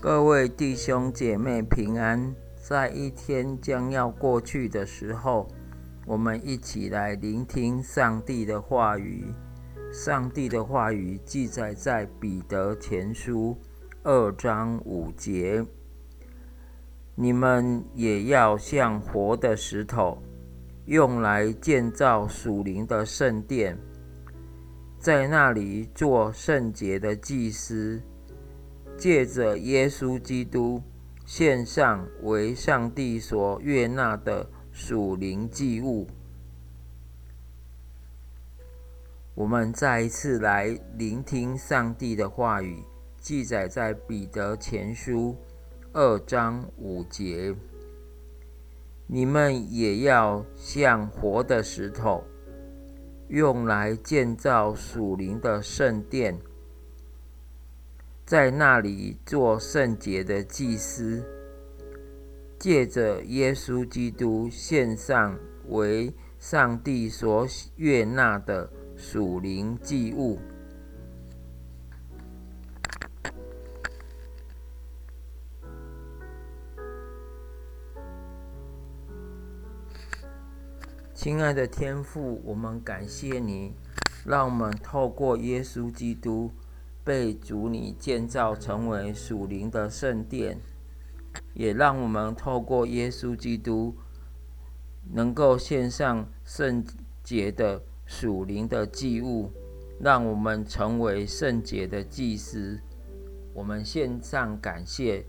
各位弟兄姐妹平安，在一天将要过去的时候，我们一起来聆听上帝的话语。上帝的话语记载在彼得前书二章五节：“你们也要像活的石头，用来建造属灵的圣殿，在那里做圣洁的祭司。”借着耶稣基督献上为上帝所悦纳的属灵祭物，我们再一次来聆听上帝的话语，记载在彼得前书二章五节：“你们也要像活的石头，用来建造属灵的圣殿。”在那里做圣洁的祭司，借着耶稣基督献上为上帝所悦纳的属灵祭物。亲爱的天父，我们感谢你，让我们透过耶稣基督。被主你建造成为属灵的圣殿，也让我们透过耶稣基督，能够献上圣洁的属灵的祭物，让我们成为圣洁的祭司。我们献上感谢，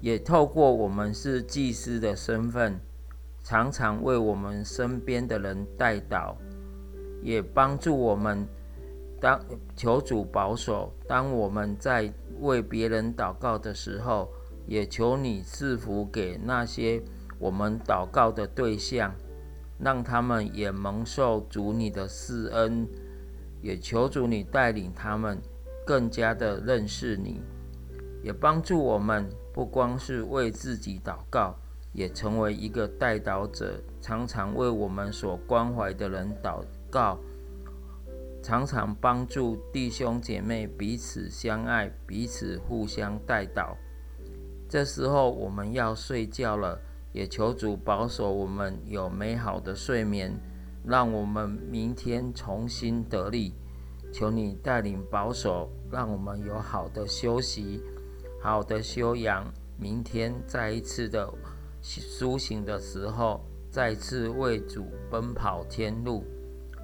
也透过我们是祭司的身份，常常为我们身边的人代祷，也帮助我们。当求主保守，当我们在为别人祷告的时候，也求你赐福给那些我们祷告的对象，让他们也蒙受主你的施恩，也求主你带领他们更加的认识你，也帮助我们不光是为自己祷告，也成为一个代祷者，常常为我们所关怀的人祷告。常常帮助弟兄姐妹彼此相爱，彼此互相带祷。这时候我们要睡觉了，也求主保守我们有美好的睡眠，让我们明天重新得力。求你带领保守，让我们有好的休息、好的修养。明天再一次的苏醒的时候，再次为主奔跑天路。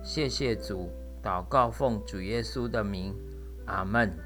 谢谢主。祷告奉主耶稣的名，阿门。